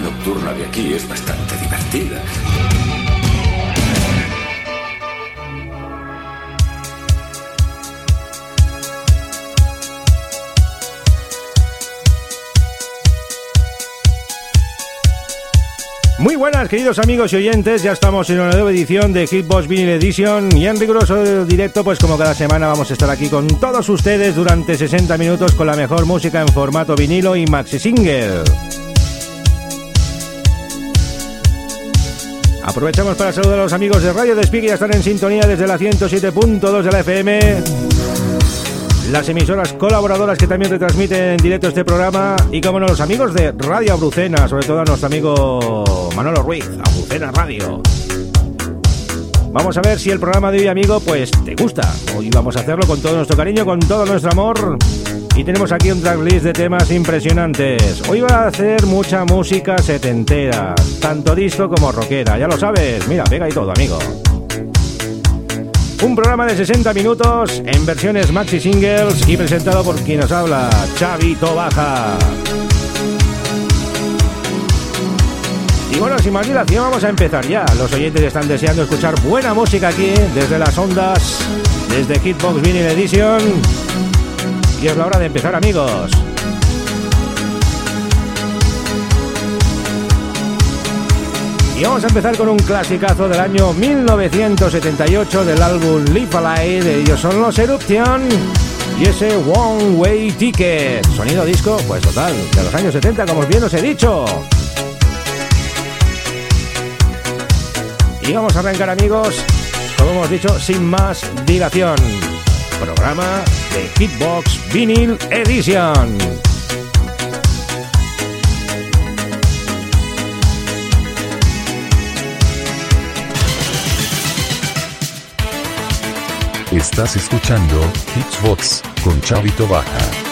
Nocturna de aquí es bastante divertida. Muy buenas, queridos amigos y oyentes. Ya estamos en una nueva edición de Hitbox Vinyl Edition y en riguroso directo, pues como cada semana vamos a estar aquí con todos ustedes durante 60 minutos con la mejor música en formato vinilo y maxi single. Aprovechamos para saludar a los amigos de Radio Despí que ya están en sintonía desde la 107.2 de la FM las emisoras colaboradoras que también retransmiten en directo este programa y como no los amigos de Radio Abrucena, sobre todo a nuestro amigo Manolo Ruiz, Abrucena Radio. Vamos a ver si el programa de hoy, amigo, pues te gusta. Hoy vamos a hacerlo con todo nuestro cariño, con todo nuestro amor. Y tenemos aquí un tracklist de temas impresionantes. Hoy va a hacer mucha música setentera, tanto disco como rockera, ya lo sabes. Mira, pega y todo, amigo. Un programa de 60 minutos en versiones maxi singles y presentado por quien nos habla, Xavi Tobaja. Y bueno, sin más dilación, vamos a empezar ya. Los oyentes están deseando escuchar buena música aquí, desde las ondas, desde Hitbox Vinyl Edition. Y es la hora de empezar, amigos. Y vamos a empezar con un clasicazo del año 1978 del álbum Live Alive. Ellos son los Eruption y ese One Way Ticket. Sonido disco, pues total, de los años 70, como bien os he dicho. Y vamos a arrancar, amigos, como hemos dicho, sin más dilación. Programa de Hitbox Vinyl Edition. Estás escuchando Hitsbox con Chavito Baja.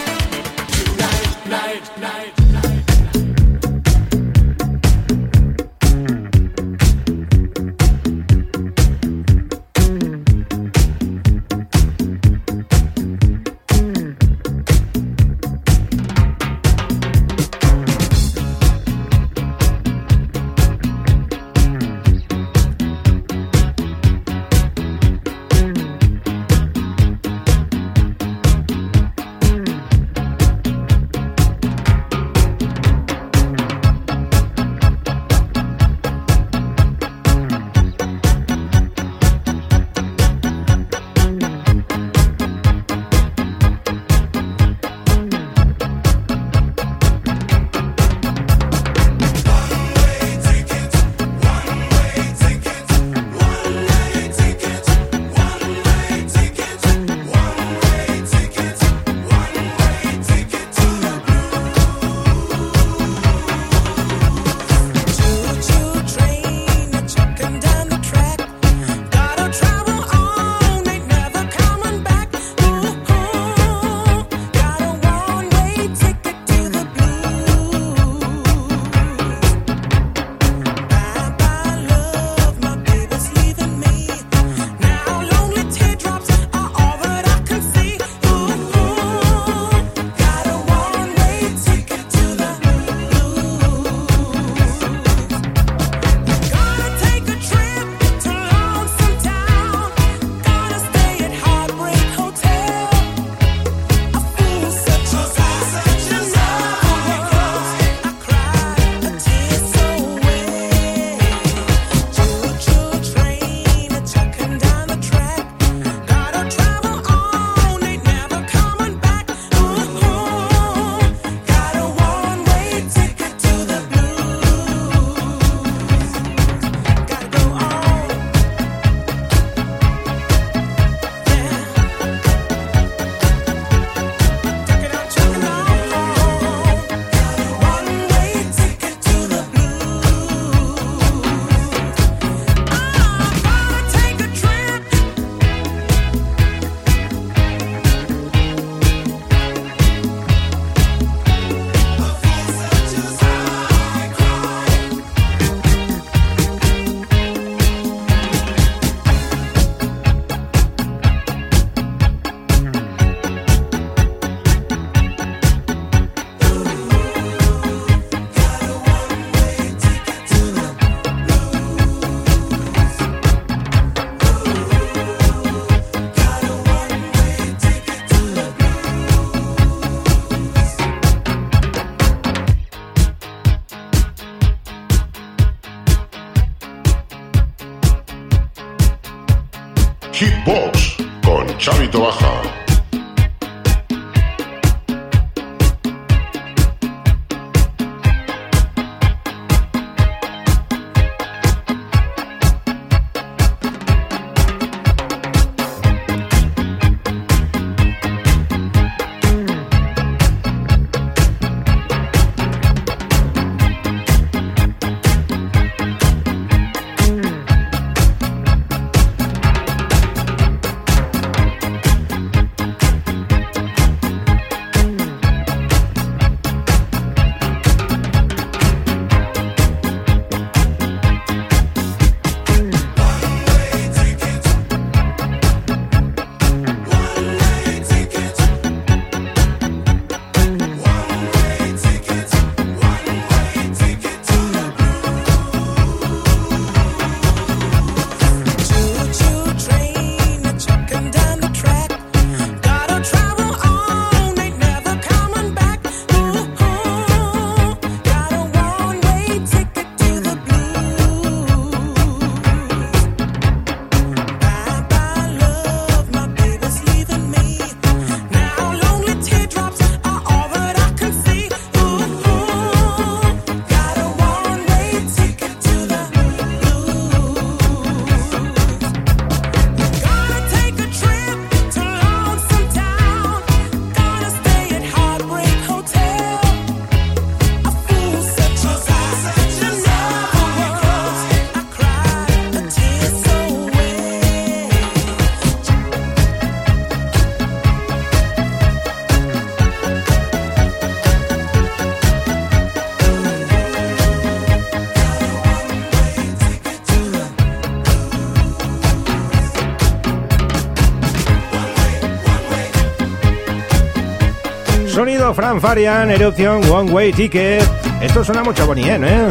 Fran Farian, Eruption, One Way Ticket. Esto suena mucho bonien, ¿eh?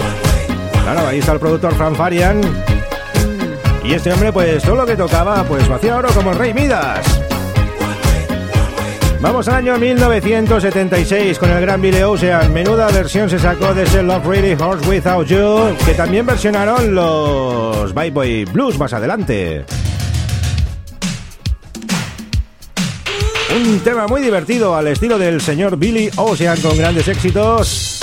Claro, ahí está el productor Fran Farian. Y este hombre, pues todo lo que tocaba, pues lo hacía oro como el Rey Midas. Vamos al año 1976 con el gran Billy Ocean. Menuda versión se sacó de ese Love Really Horse Without You, que también versionaron los Bye Boy Blues más adelante. Un tema muy divertido al estilo del señor Billy Ocean con grandes éxitos.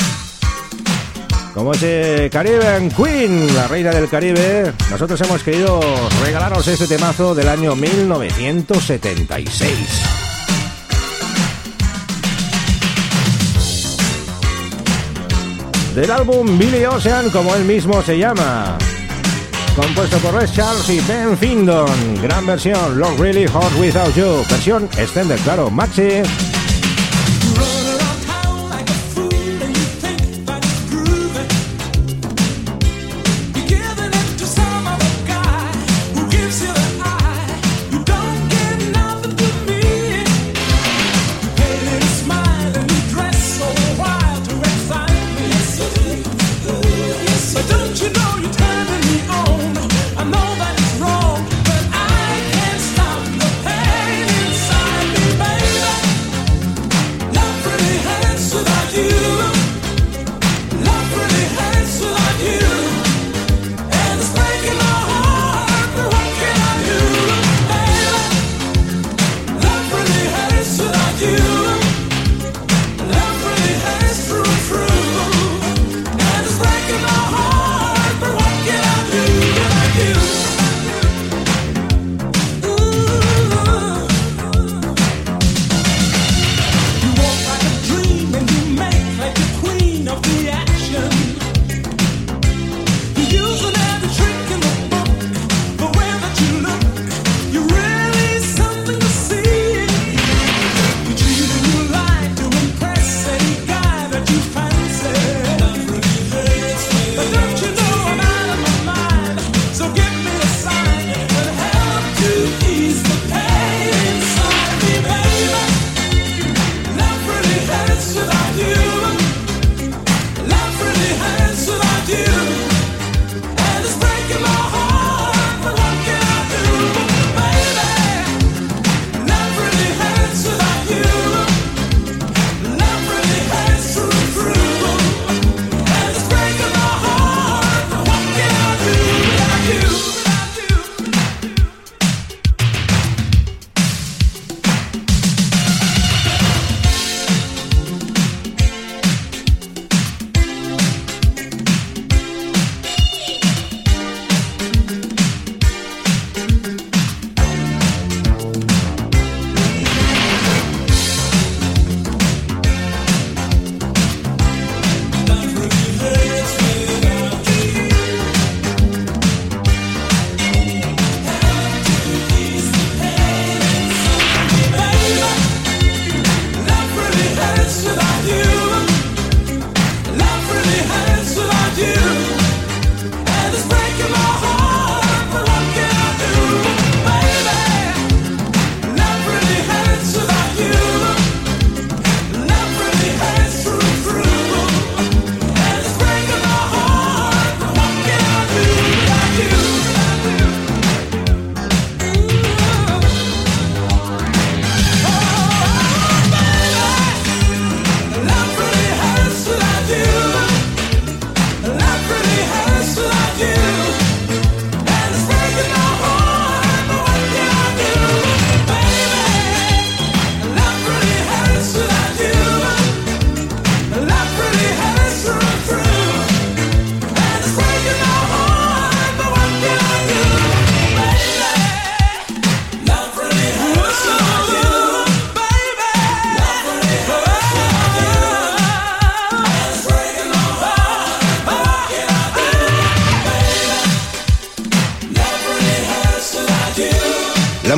Como ese Caribbean Queen, la reina del Caribe, nosotros hemos querido regalaros este temazo del año 1976. Del álbum Billy Ocean, como él mismo se llama compuesto por Red Charles y Ben Findon. Gran versión, Love Really Hot Without You. Versión extended, claro, Maxi.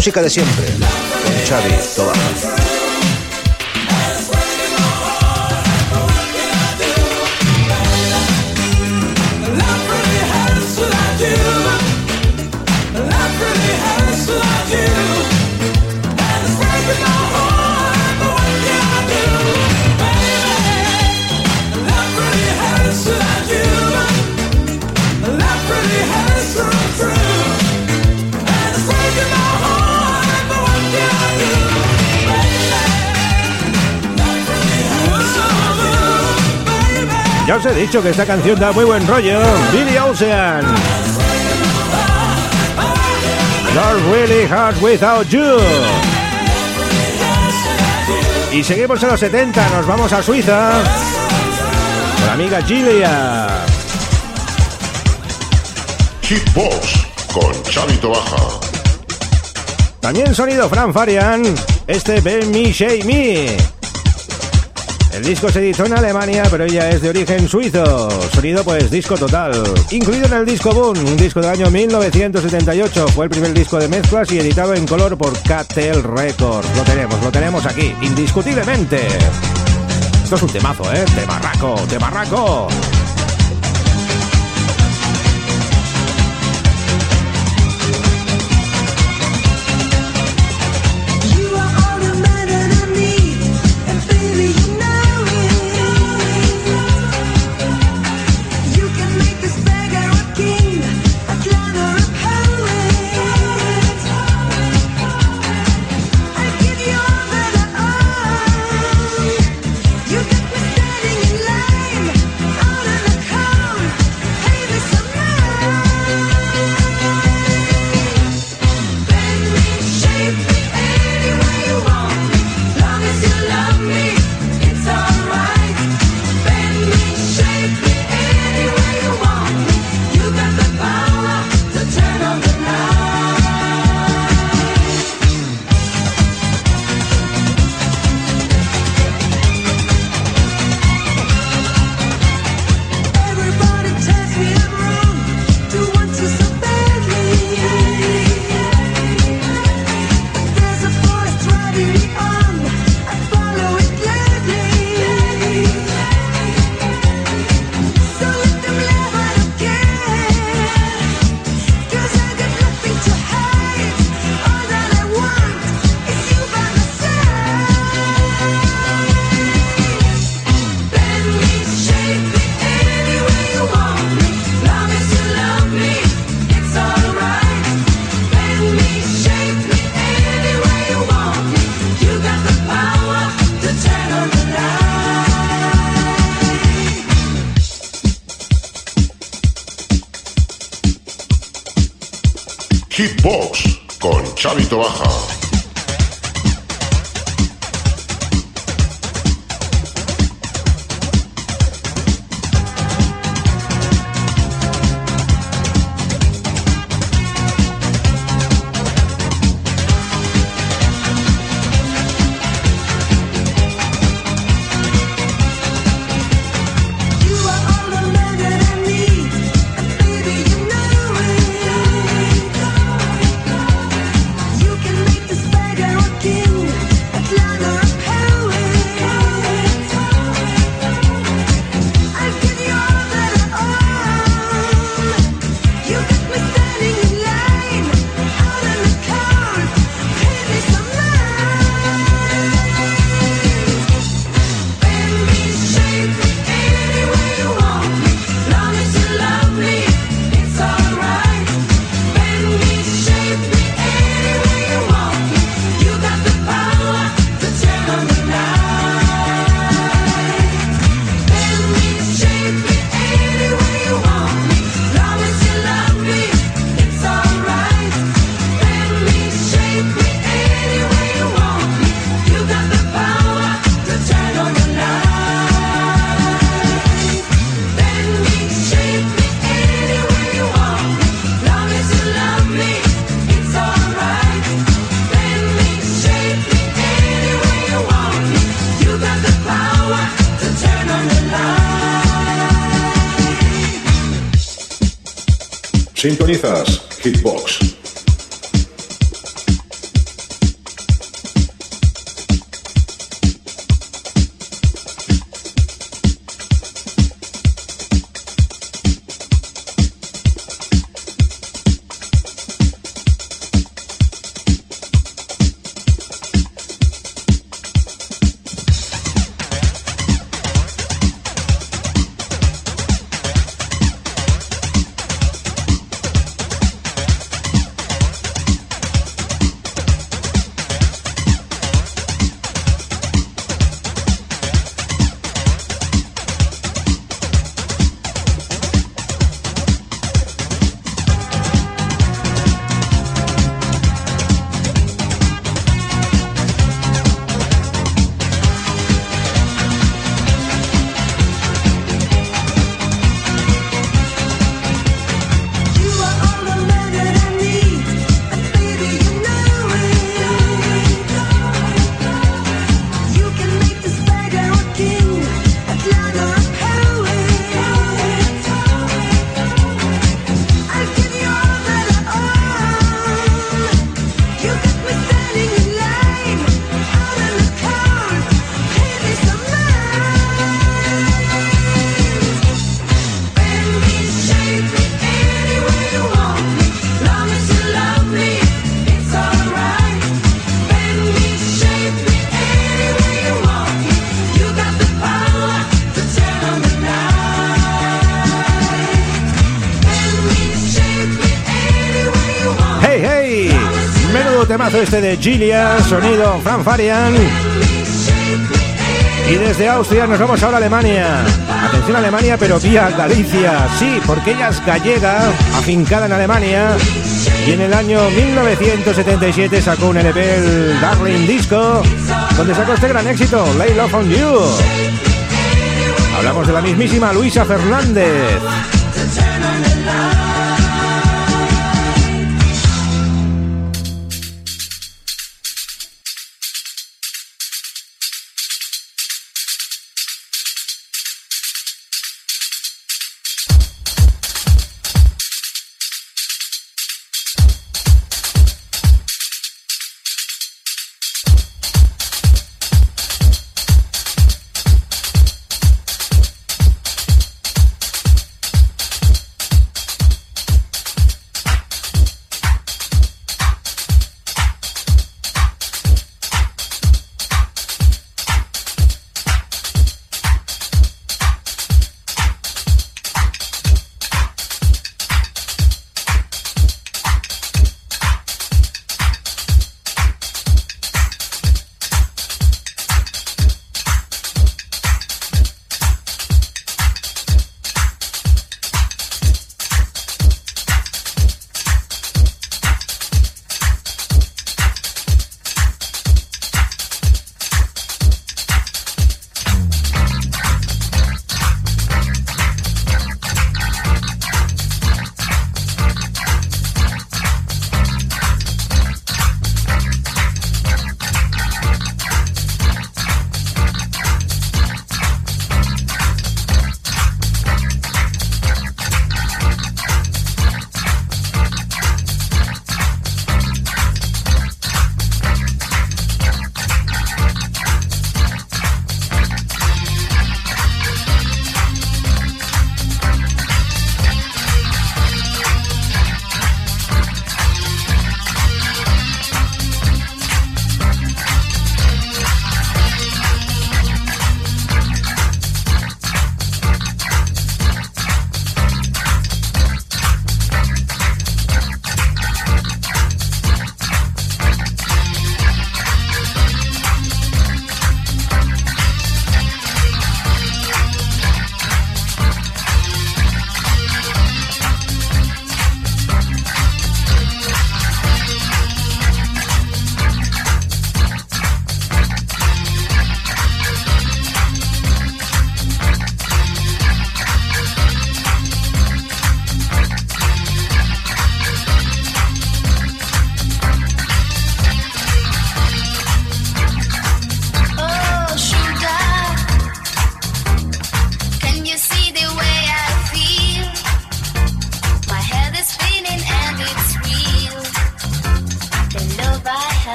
Música de siempre, con Xavi Tobaja. Ya os he dicho que esta canción da muy buen rollo. Billy Ocean. Not really hard without you. Y seguimos en los 70, nos vamos a Suiza. Con la amiga Gilia. Hitbox con Chavito Baja. También sonido Fran Farian. Este Ben Me Shake Me. El disco se editó en Alemania, pero ella es de origen suizo. Sonido pues disco total. Incluido en el disco Boom, un disco del año 1978. Fue el primer disco de mezclas y editado en color por Catel Records. Lo tenemos, lo tenemos aquí, indiscutiblemente. Esto es un temazo, ¿eh? De barraco, Baja. Temazo este de Gilia, sonido Fran Farian. Y desde Austria nos vamos ahora a Alemania. Atención Alemania, pero vía Galicia. Sí, porque ella es gallega, afincada en Alemania. Y en el año 1977 sacó un LP, el Darling Disco, donde sacó este gran éxito, Lay Love on You. Hablamos de la mismísima Luisa Fernández.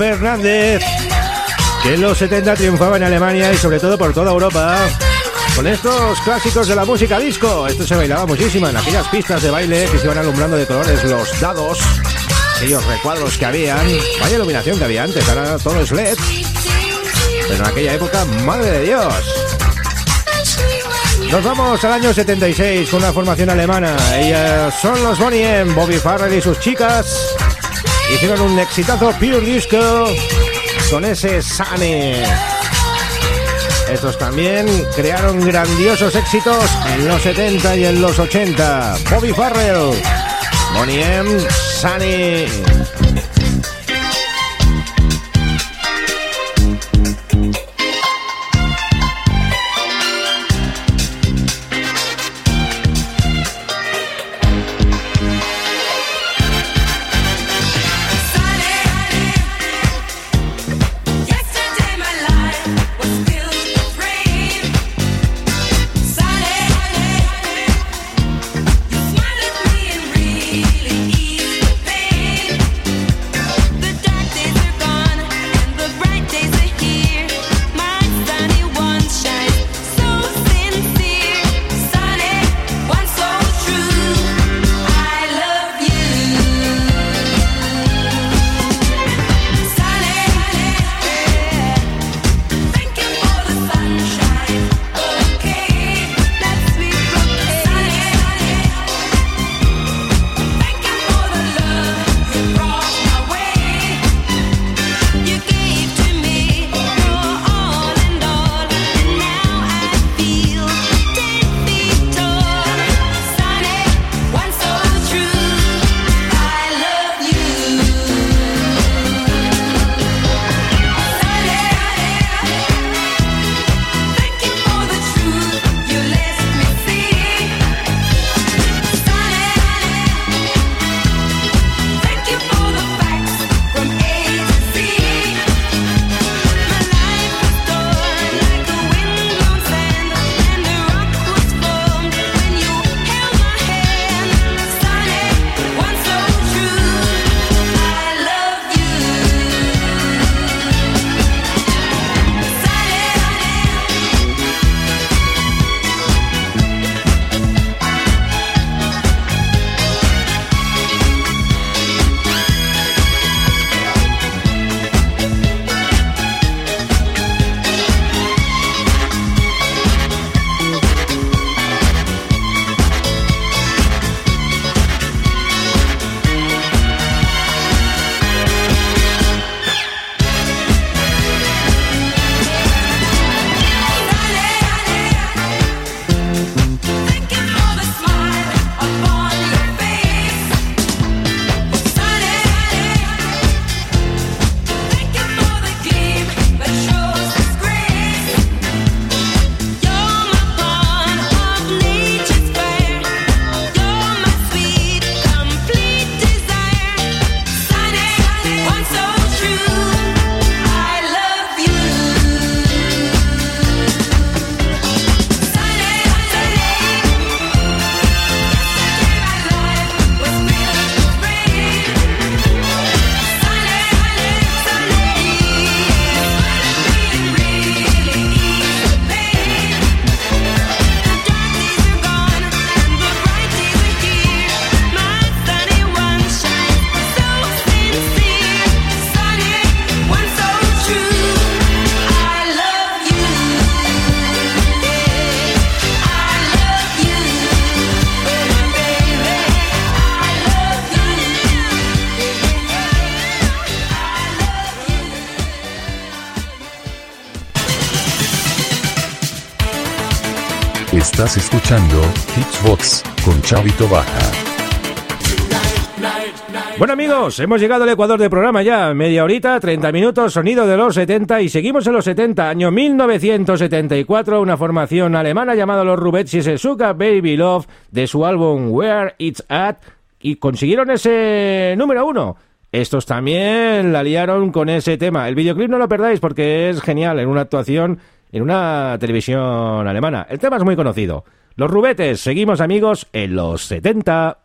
Fernández, que en los 70 triunfaba en Alemania y sobre todo por toda Europa. Con estos clásicos de la música disco, esto se bailaba muchísimo en aquellas pistas de baile que se iban alumbrando de colores los dados, aquellos recuadros que habían, vaya iluminación que había antes, ahora todo es LED. Pero en aquella época, madre de Dios. Nos vamos al año 76 con una formación alemana. Ellas son los Bonnie M, Bobby Farrell y sus chicas hicieron un exitazo Pure Disco con ese Sane. Estos también crearon grandiosos éxitos en los 70 y en los 80. Bobby Farrell, Bonnie M, Sunny. Bueno amigos, hemos llegado al Ecuador del programa ya, media horita, 30 minutos, sonido de los 70 y seguimos en los 70, año 1974, una formación alemana llamada los Rubets y Suka Baby Love de su álbum Where It's At y consiguieron ese número uno. Estos también la liaron con ese tema. El videoclip no lo perdáis porque es genial en una actuación en una televisión alemana. El tema es muy conocido. Los Rubetes, seguimos amigos en los 70.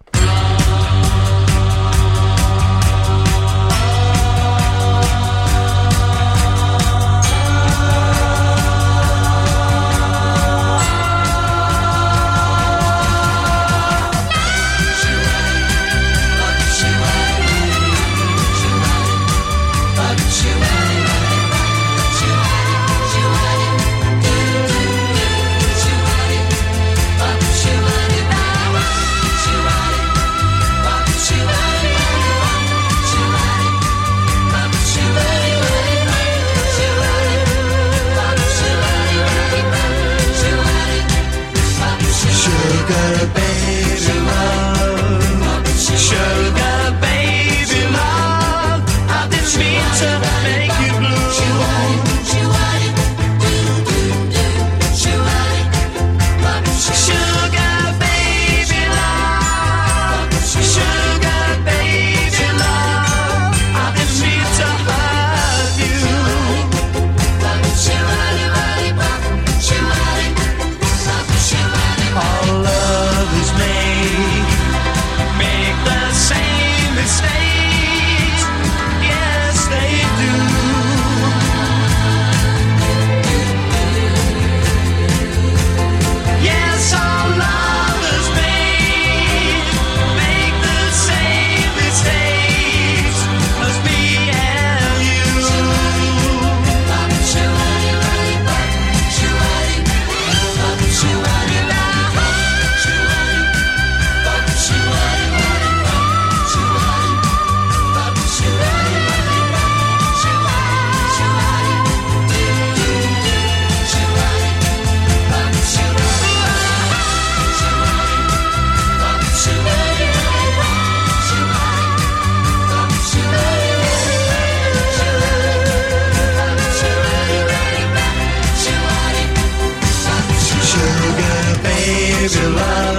till love.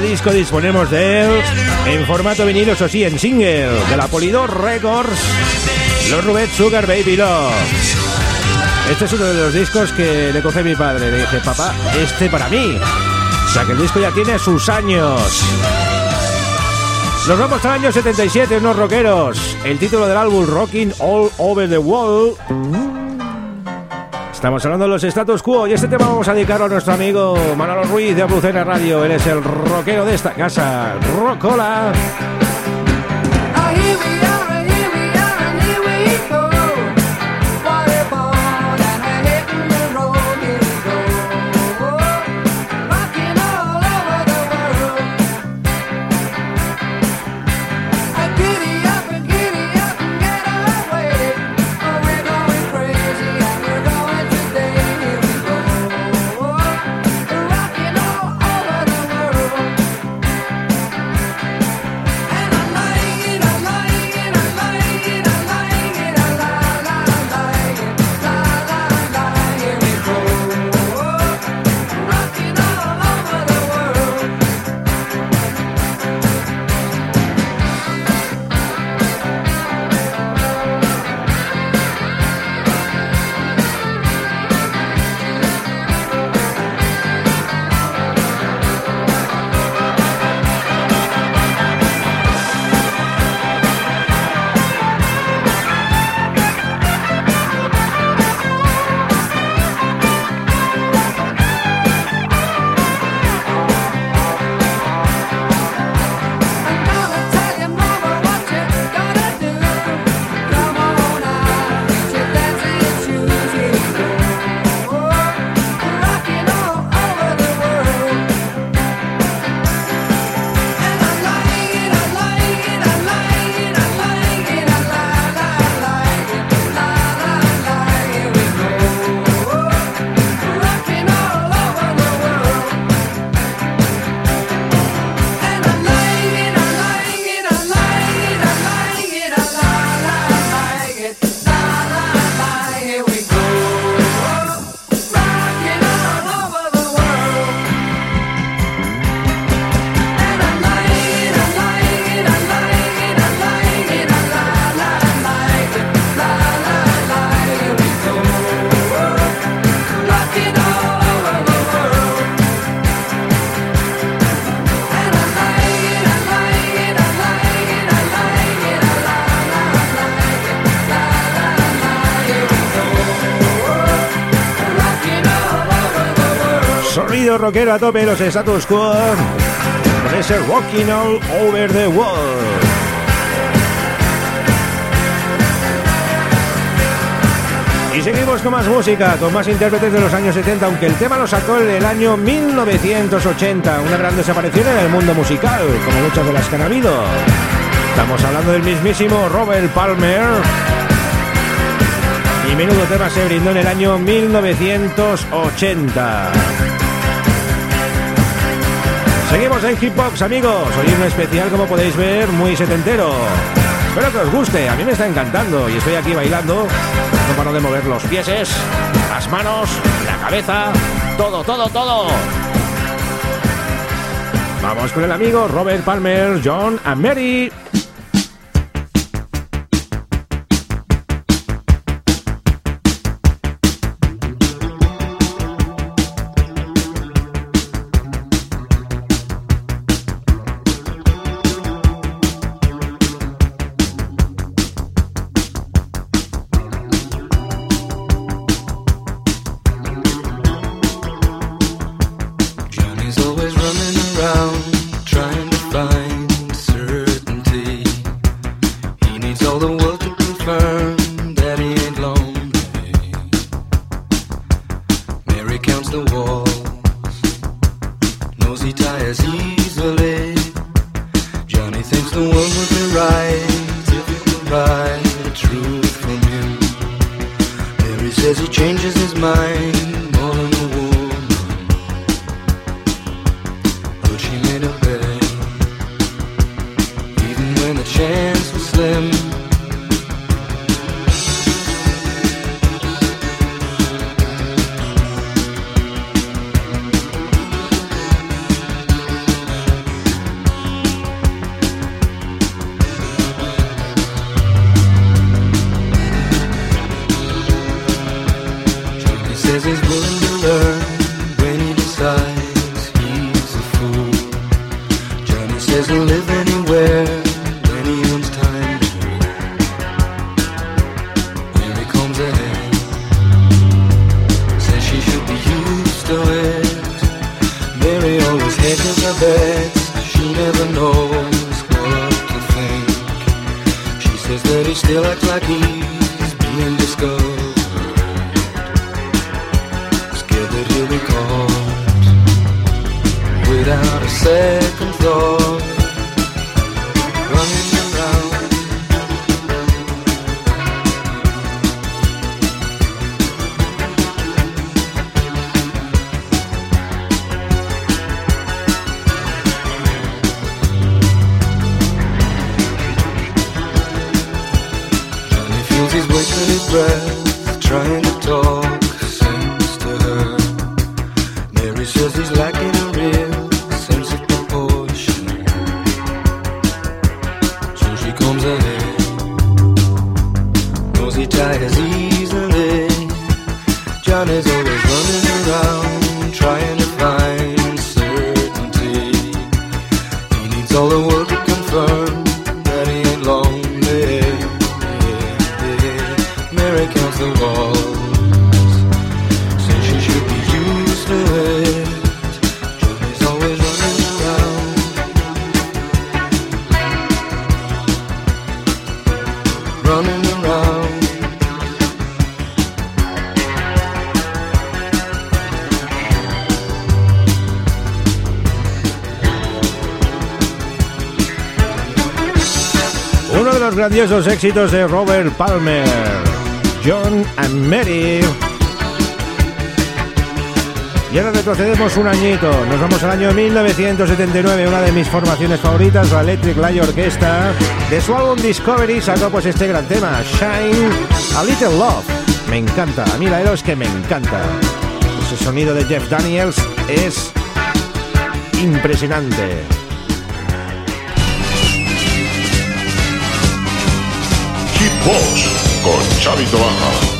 Disco disponemos de él en formato vinilo, eso sí, en single, de la Polydor Records, los Rubet Sugar Baby Love. Este es uno de los discos que le coge mi padre. Le dije, papá, este para mí. Sea que el disco ya tiene sus años. Nos vamos al año 77, unos rockeros. El título del álbum Rocking All Over the Wall. Estamos hablando de los status quo y este tema vamos a dedicarlo a nuestro amigo Manolo Ruiz de Abrucena Radio. Él es el rockero de esta casa. Rocola. Sonido rockero a tope los status quo. Con ese Rocking All Over the World. Y seguimos con más música, con más intérpretes de los años 70, aunque el tema lo sacó en el año 1980, una gran desaparición en el mundo musical, como muchas de las que han habido. Estamos hablando del mismísimo Robert Palmer. Y menudo tema se brindó en el año 1980. Seguimos en Hipbox, amigos. Hoy un especial, como podéis ver, muy setentero. Espero que os guste, a mí me está encantando y estoy aquí bailando. No paro de mover los pies, las manos, la cabeza, todo, todo, todo. Vamos con el amigo Robert Palmer, John and Mary. Grandiosos éxitos de Robert Palmer, John and Mary. Y ahora retrocedemos un añito, nos vamos al año 1979, una de mis formaciones favoritas, la Electric Light Orchestra. De su álbum Discovery sacó pues este gran tema, Shine a Little Love. Me encanta, a mí la es que me encanta. Ese sonido de Jeff Daniels es impresionante. Voz con Chavito Baja.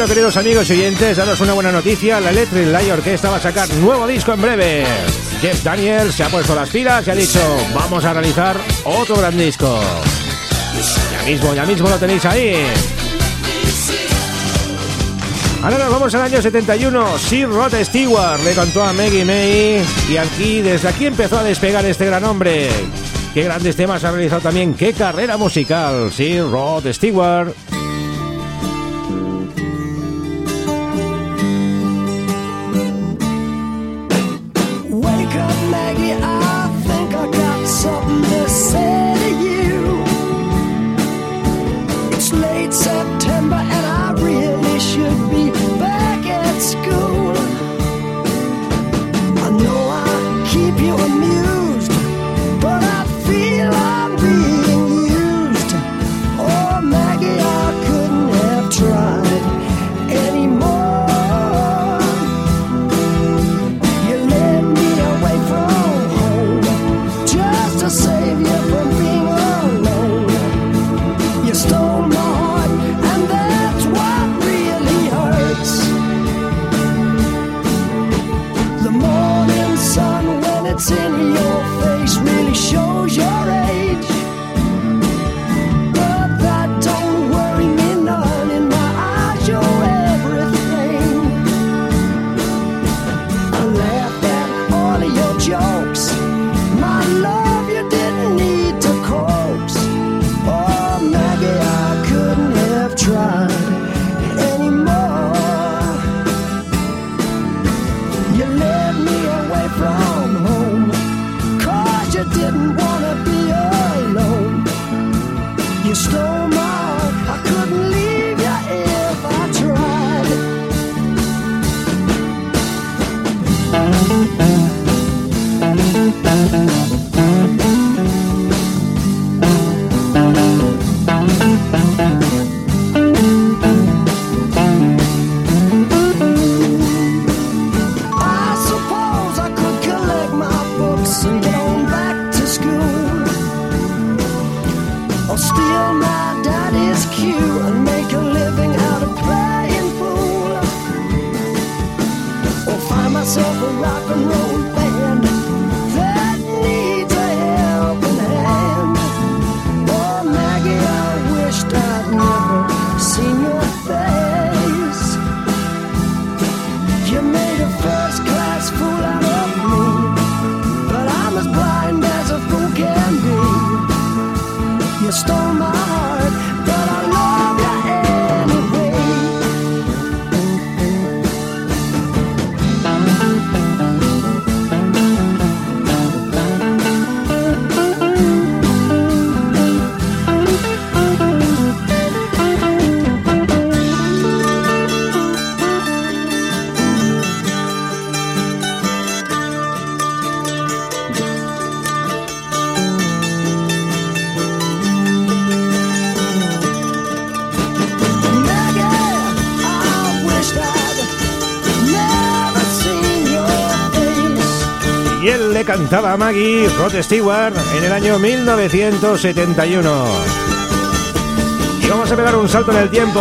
Bueno, queridos amigos y oyentes, daros una buena noticia. La Electric Light Orquesta va a sacar nuevo disco en breve. Jeff Daniels se ha puesto las pilas y ha dicho, vamos a realizar otro gran disco. Ya mismo, ya mismo lo tenéis ahí. Ahora nos vamos al año 71. Sir Rod Stewart le contó a Maggie May y aquí, desde aquí empezó a despegar este gran hombre. Qué grandes temas ha realizado también, qué carrera musical. Sir Rod Stewart. Cantaba Maggie Rod Stewart en el año 1971. Y vamos a pegar un salto en el tiempo.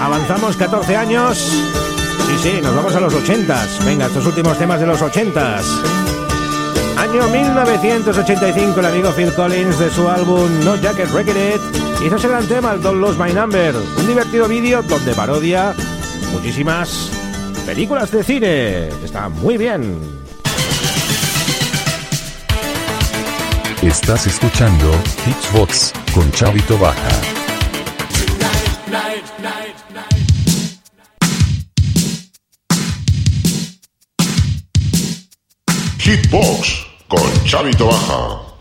avanzamos 14 años. Sí, sí, nos vamos a los 80. Venga, estos últimos temas de los 80. Año 1985, el amigo Phil Collins de su álbum No Jacket Record hizo ese gran tema, el Don't Lose My Number. Un divertido vídeo donde parodia muchísimas películas de cine. Está muy bien. Estás escuchando Hitchbox con Chavito Baja. Hitbox con Chavito Baja.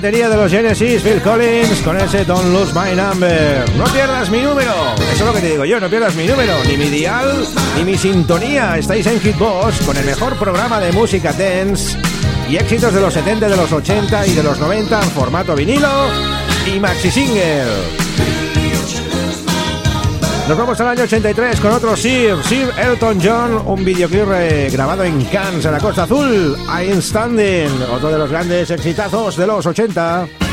Batería de los Genesis, Phil Collins, con ese Don't Lose My Number. No pierdas mi número. Eso es lo que te digo yo, no pierdas mi número, ni mi dial, ni mi sintonía. Estáis en Hitbox con el mejor programa de música dance y éxitos de los 70, de los 80 y de los 90 en formato vinilo y maxi single. Nos vamos al año 83 con otro Sir, Sir Elton John, un videoclip grabado en Cannes, en la Costa Azul, I'm Standing, otro de los grandes exitazos de los 80.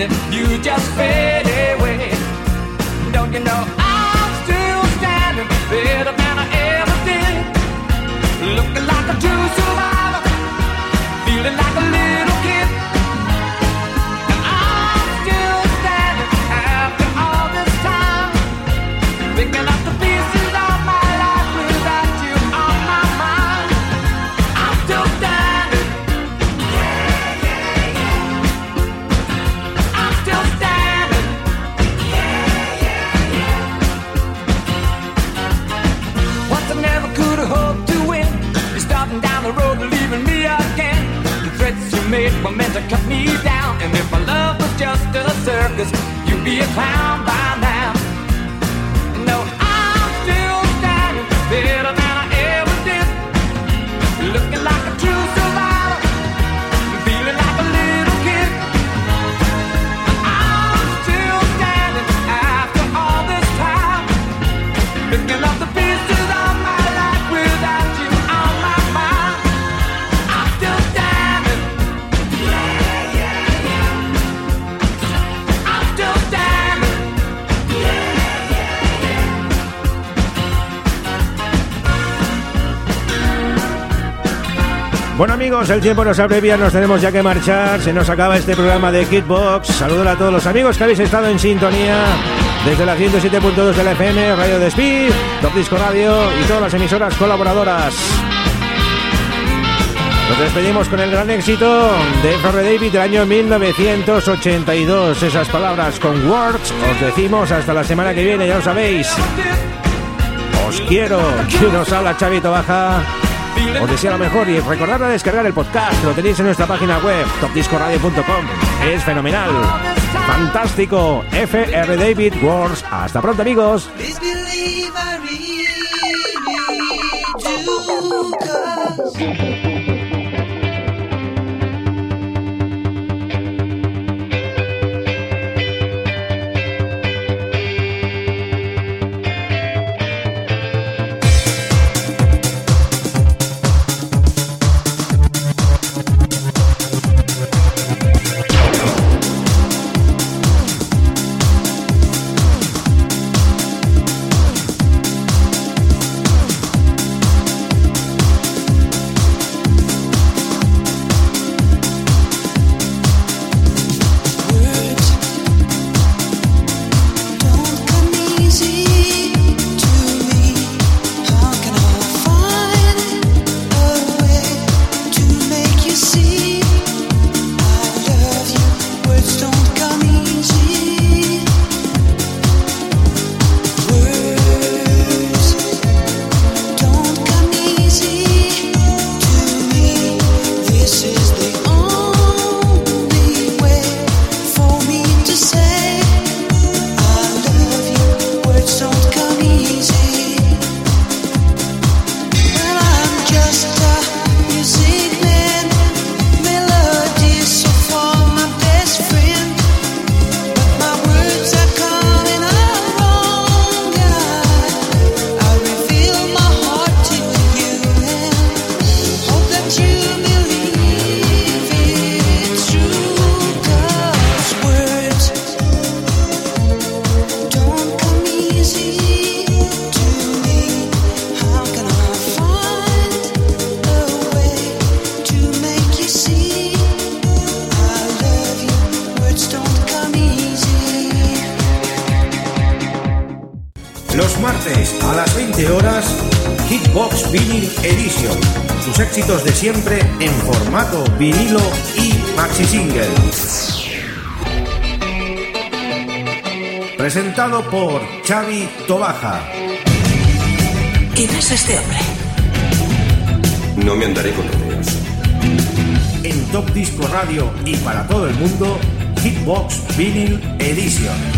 and you just fade away. Don't you know? El tiempo nos abrevia, nos tenemos ya que marchar, se nos acaba este programa de Kitbox. Saludo a todos los amigos que habéis estado en sintonía desde la 107.2 de la FM, Radio Speed, Top Disco Radio y todas las emisoras colaboradoras. Nos despedimos con el gran éxito de F.R. David del año 1982. Esas palabras con Words. Os decimos hasta la semana que viene, ya lo sabéis. Os quiero. Que nos habla Chavito Baja. Os deseo lo mejor y recordad a descargar el podcast, lo tenéis en nuestra página web, topdiscoradio.com. Es fenomenal. Fantástico. FR David Wars. Hasta pronto amigos. Vinyl Edition.